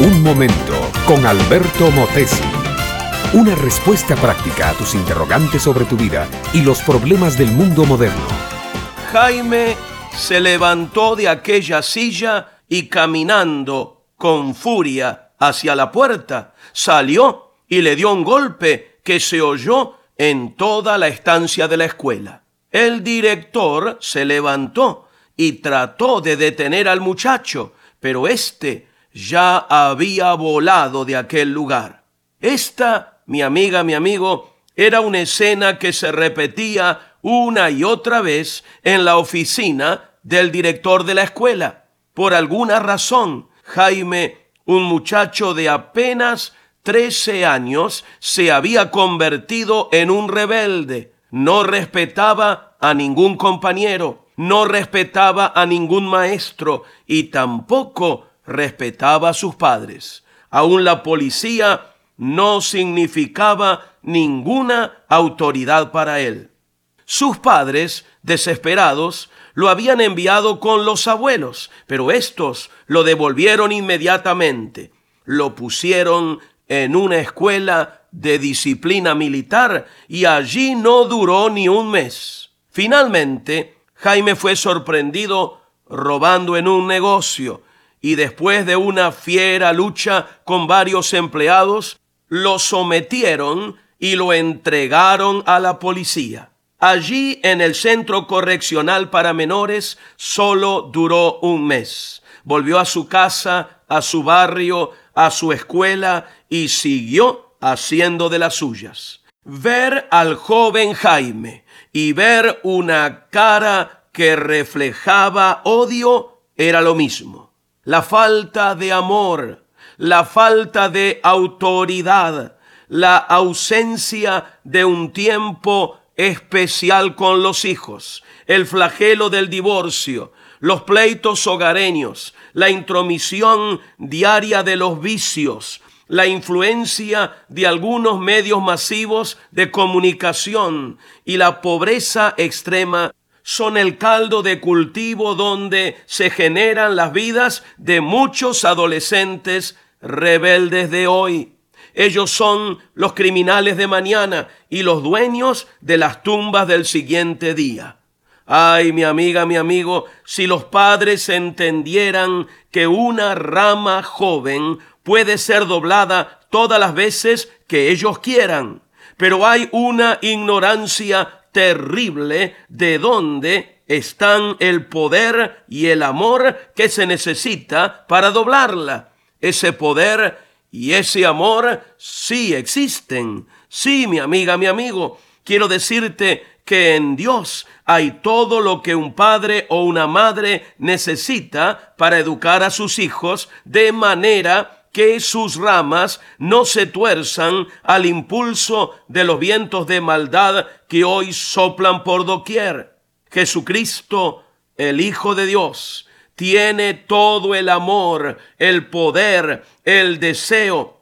Un momento con Alberto Motesi. Una respuesta práctica a tus interrogantes sobre tu vida y los problemas del mundo moderno. Jaime se levantó de aquella silla y caminando con furia hacia la puerta, salió y le dio un golpe que se oyó en toda la estancia de la escuela. El director se levantó y trató de detener al muchacho, pero éste ya había volado de aquel lugar. Esta, mi amiga, mi amigo, era una escena que se repetía una y otra vez en la oficina del director de la escuela. Por alguna razón, Jaime, un muchacho de apenas trece años, se había convertido en un rebelde. No respetaba a ningún compañero, no respetaba a ningún maestro y tampoco respetaba a sus padres. Aún la policía no significaba ninguna autoridad para él. Sus padres, desesperados, lo habían enviado con los abuelos, pero estos lo devolvieron inmediatamente. Lo pusieron en una escuela de disciplina militar y allí no duró ni un mes. Finalmente, Jaime fue sorprendido robando en un negocio y después de una fiera lucha con varios empleados, lo sometieron y lo entregaron a la policía. Allí en el centro correccional para menores solo duró un mes. Volvió a su casa, a su barrio, a su escuela y siguió haciendo de las suyas. Ver al joven Jaime y ver una cara que reflejaba odio era lo mismo. La falta de amor, la falta de autoridad, la ausencia de un tiempo especial con los hijos, el flagelo del divorcio, los pleitos hogareños, la intromisión diaria de los vicios, la influencia de algunos medios masivos de comunicación y la pobreza extrema son el caldo de cultivo donde se generan las vidas de muchos adolescentes rebeldes de hoy. Ellos son los criminales de mañana y los dueños de las tumbas del siguiente día. Ay, mi amiga, mi amigo, si los padres entendieran que una rama joven puede ser doblada todas las veces que ellos quieran, pero hay una ignorancia terrible de dónde están el poder y el amor que se necesita para doblarla. Ese poder y ese amor sí existen. Sí, mi amiga, mi amigo, quiero decirte que en Dios hay todo lo que un padre o una madre necesita para educar a sus hijos de manera que sus ramas no se tuerzan al impulso de los vientos de maldad que hoy soplan por doquier. Jesucristo, el Hijo de Dios, tiene todo el amor, el poder, el deseo,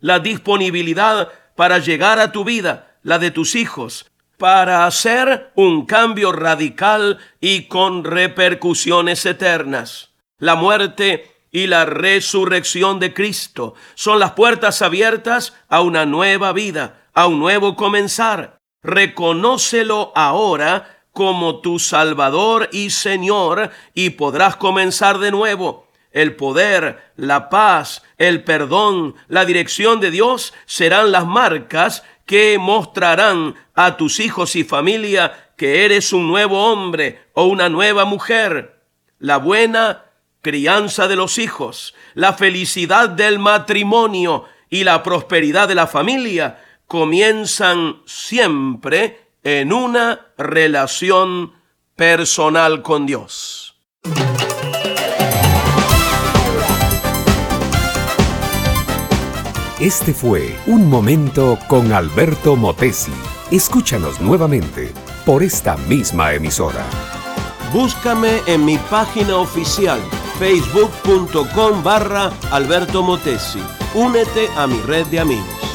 la disponibilidad para llegar a tu vida, la de tus hijos, para hacer un cambio radical y con repercusiones eternas. La muerte y la resurrección de Cristo son las puertas abiertas a una nueva vida, a un nuevo comenzar. Reconócelo ahora como tu Salvador y Señor y podrás comenzar de nuevo. El poder, la paz, el perdón, la dirección de Dios serán las marcas que mostrarán a tus hijos y familia que eres un nuevo hombre o una nueva mujer. La buena crianza de los hijos, la felicidad del matrimonio y la prosperidad de la familia comienzan siempre en una relación personal con Dios. Este fue Un Momento con Alberto Motesi. Escúchanos nuevamente por esta misma emisora. Búscame en mi página oficial facebook.com barra Alberto Motesi. Únete a mi red de amigos.